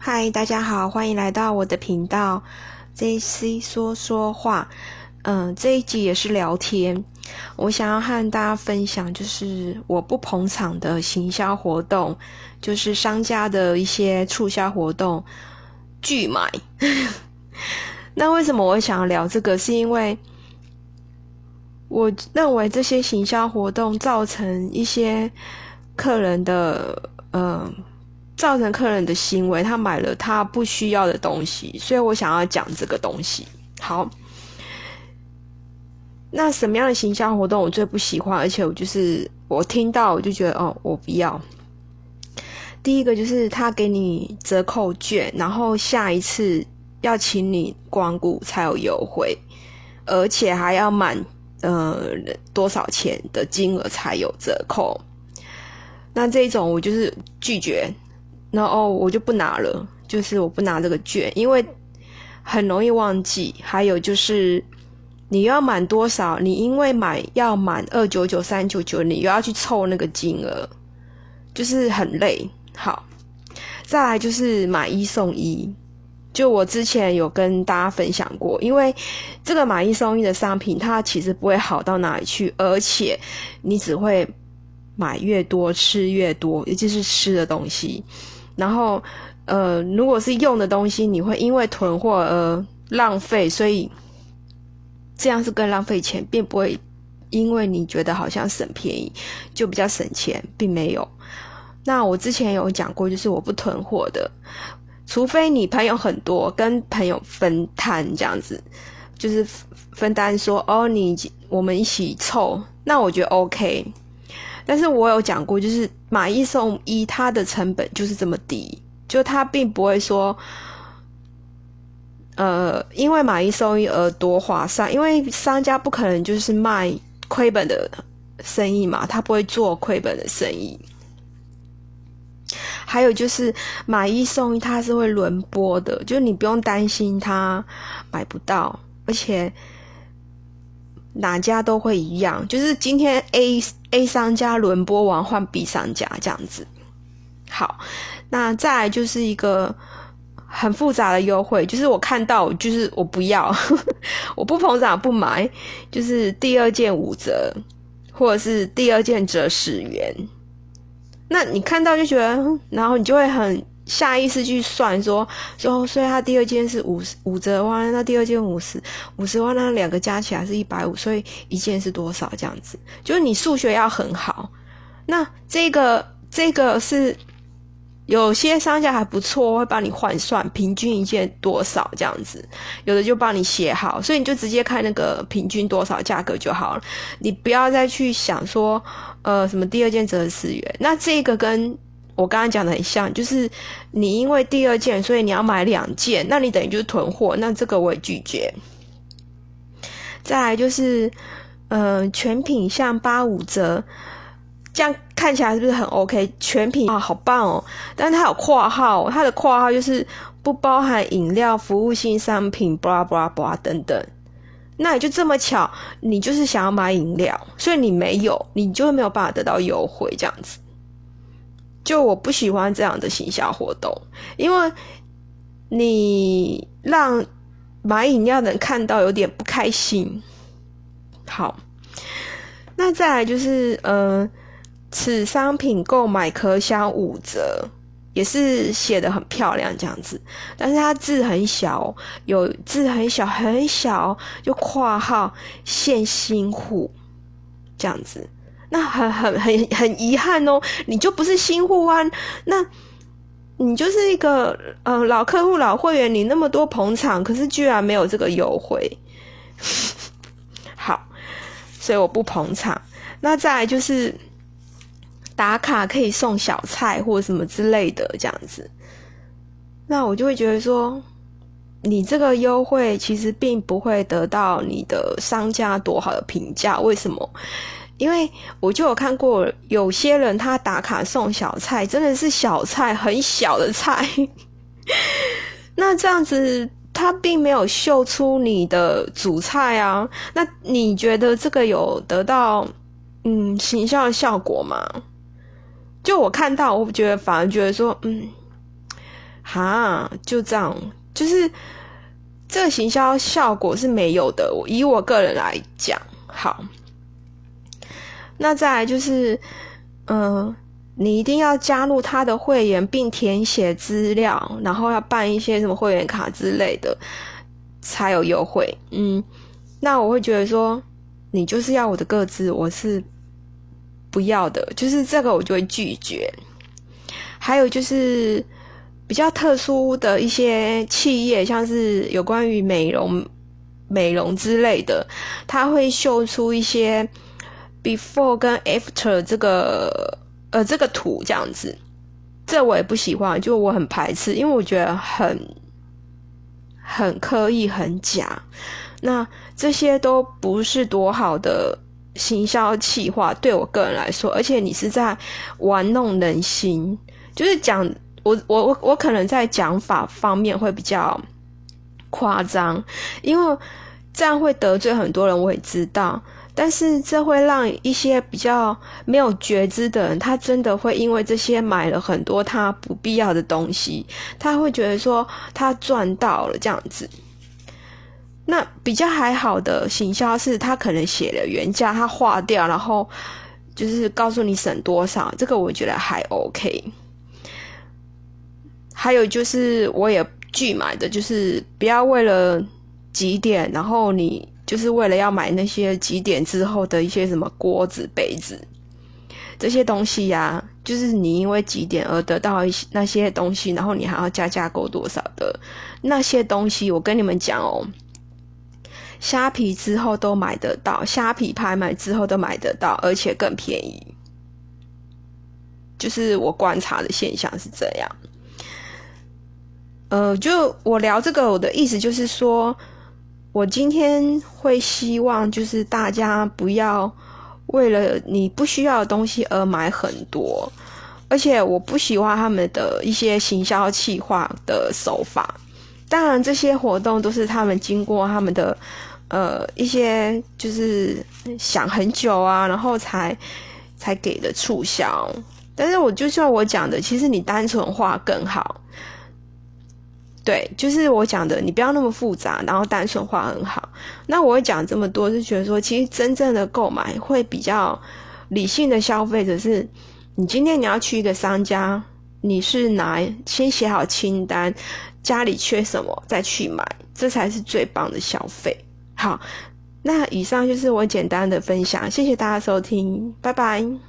嗨，大家好，欢迎来到我的频道 JC 说说话。嗯，这一集也是聊天。我想要和大家分享，就是我不捧场的行销活动，就是商家的一些促销活动拒买。那为什么我想要聊这个？是因为我认为这些行销活动造成一些客人的嗯。造成客人的行为，他买了他不需要的东西，所以我想要讲这个东西。好，那什么样的行销活动我最不喜欢？而且我就是我听到我就觉得哦，我不要。第一个就是他给你折扣券，然后下一次要请你光顾才有优惠，而且还要满呃多少钱的金额才有折扣。那这种我就是拒绝。然后我就不拿了，就是我不拿这个券，因为很容易忘记。还有就是你要满多少，你因为买要满二九九、三九九，你又要去凑那个金额，就是很累。好，再来就是买一送一，就我之前有跟大家分享过，因为这个买一送一的商品，它其实不会好到哪里去，而且你只会买越多吃越多，尤其是吃的东西。然后，呃，如果是用的东西，你会因为囤货而浪费，所以这样是更浪费钱，并不会因为你觉得好像省便宜就比较省钱，并没有。那我之前有讲过，就是我不囤货的，除非你朋友很多，跟朋友分摊这样子，就是分担说哦，你我们一起凑，那我觉得 OK。但是我有讲过，就是买一送一，它的成本就是这么低，就它并不会说，呃，因为买一送一而多划算，因为商家不可能就是卖亏本的生意嘛，他不会做亏本的生意。还有就是买一送一，它是会轮播的，就你不用担心它买不到，而且。哪家都会一样，就是今天 A A 商家轮播完换 B 商家这样子。好，那再来就是一个很复杂的优惠，就是我看到就是我不要，我不捧场不买，就是第二件五折，或者是第二件折十元。那你看到就觉得，然后你就会很。下意识去算说说，所以他第二件是五十五折万，那第二件五十五十万，那两个加起来是一百五，所以一件是多少？这样子，就是你数学要很好。那这个这个是有些商家还不错，会帮你换算平均一件多少这样子，有的就帮你写好，所以你就直接看那个平均多少价格就好了，你不要再去想说呃什么第二件折十元，那这个跟。我刚刚讲的很像，就是你因为第二件，所以你要买两件，那你等于就是囤货，那这个我也拒绝。再来就是，嗯，全品像八五折，这样看起来是不是很 OK？全品啊，好棒哦！但是它有括号，它的括号就是不包含饮料、服务性商品，巴拉巴拉巴拉等等。那也就这么巧，你就是想要买饮料，所以你没有，你就会没有办法得到优惠，这样子。就我不喜欢这样的行销活动，因为你让买饮料的人看到有点不开心。好，那再来就是，呃，此商品购买可享五折，也是写的很漂亮这样子，但是它字很小，有字很小很小，就括号限新户这样子。那很很很很遗憾哦，你就不是新户啊，那你就是一个嗯老客户老会员，你那么多捧场，可是居然没有这个优惠，好，所以我不捧场。那再来就是打卡可以送小菜或什么之类的这样子，那我就会觉得说，你这个优惠其实并不会得到你的商家多好的评价，为什么？因为我就有看过有些人他打卡送小菜，真的是小菜很小的菜，那这样子他并没有秀出你的主菜啊。那你觉得这个有得到嗯形象的效果吗？就我看到，我觉得反而觉得说嗯，哈，就这样，就是这个行销效果是没有的。我以我个人来讲，好，那再来就是，嗯，你一定要加入他的会员，并填写资料，然后要办一些什么会员卡之类的，才有优惠。嗯，那我会觉得说，你就是要我的个资，我是不要的，就是这个我就会拒绝。还有就是比较特殊的一些企业，像是有关于美容、美容之类的，它会秀出一些 before 跟 after 这个呃这个图这样子，这我也不喜欢，就我很排斥，因为我觉得很很刻意、很假。那这些都不是多好的行销企划，对我个人来说，而且你是在玩弄人心。就是讲我我我我可能在讲法方面会比较夸张，因为这样会得罪很多人，我也知道。但是这会让一些比较没有觉知的人，他真的会因为这些买了很多他不必要的东西，他会觉得说他赚到了这样子。那比较还好的行销是他可能写了原价，他划掉，然后就是告诉你省多少，这个我觉得还 OK。还有就是，我也拒买的，就是不要为了几点，然后你就是为了要买那些几点之后的一些什么锅子、杯子这些东西呀，就是你因为几点而得到一些那些东西，然后你还要加价购多少的那些东西，我跟你们讲哦，虾皮之后都买得到，虾皮拍卖之后都买得到，而且更便宜，就是我观察的现象是这样。呃，就我聊这个，我的意思就是说，我今天会希望就是大家不要为了你不需要的东西而买很多，而且我不喜欢他们的一些行销企划的手法。当然，这些活动都是他们经过他们的呃一些就是想很久啊，然后才才给的促销。但是我就像我讲的，其实你单纯化更好。对，就是我讲的，你不要那么复杂，然后单纯化很好。那我会讲这么多，是觉得说，其实真正的购买会比较理性的消费者是，你今天你要去一个商家，你是拿先写好清单，家里缺什么再去买，这才是最棒的消费。好，那以上就是我简单的分享，谢谢大家收听，拜拜。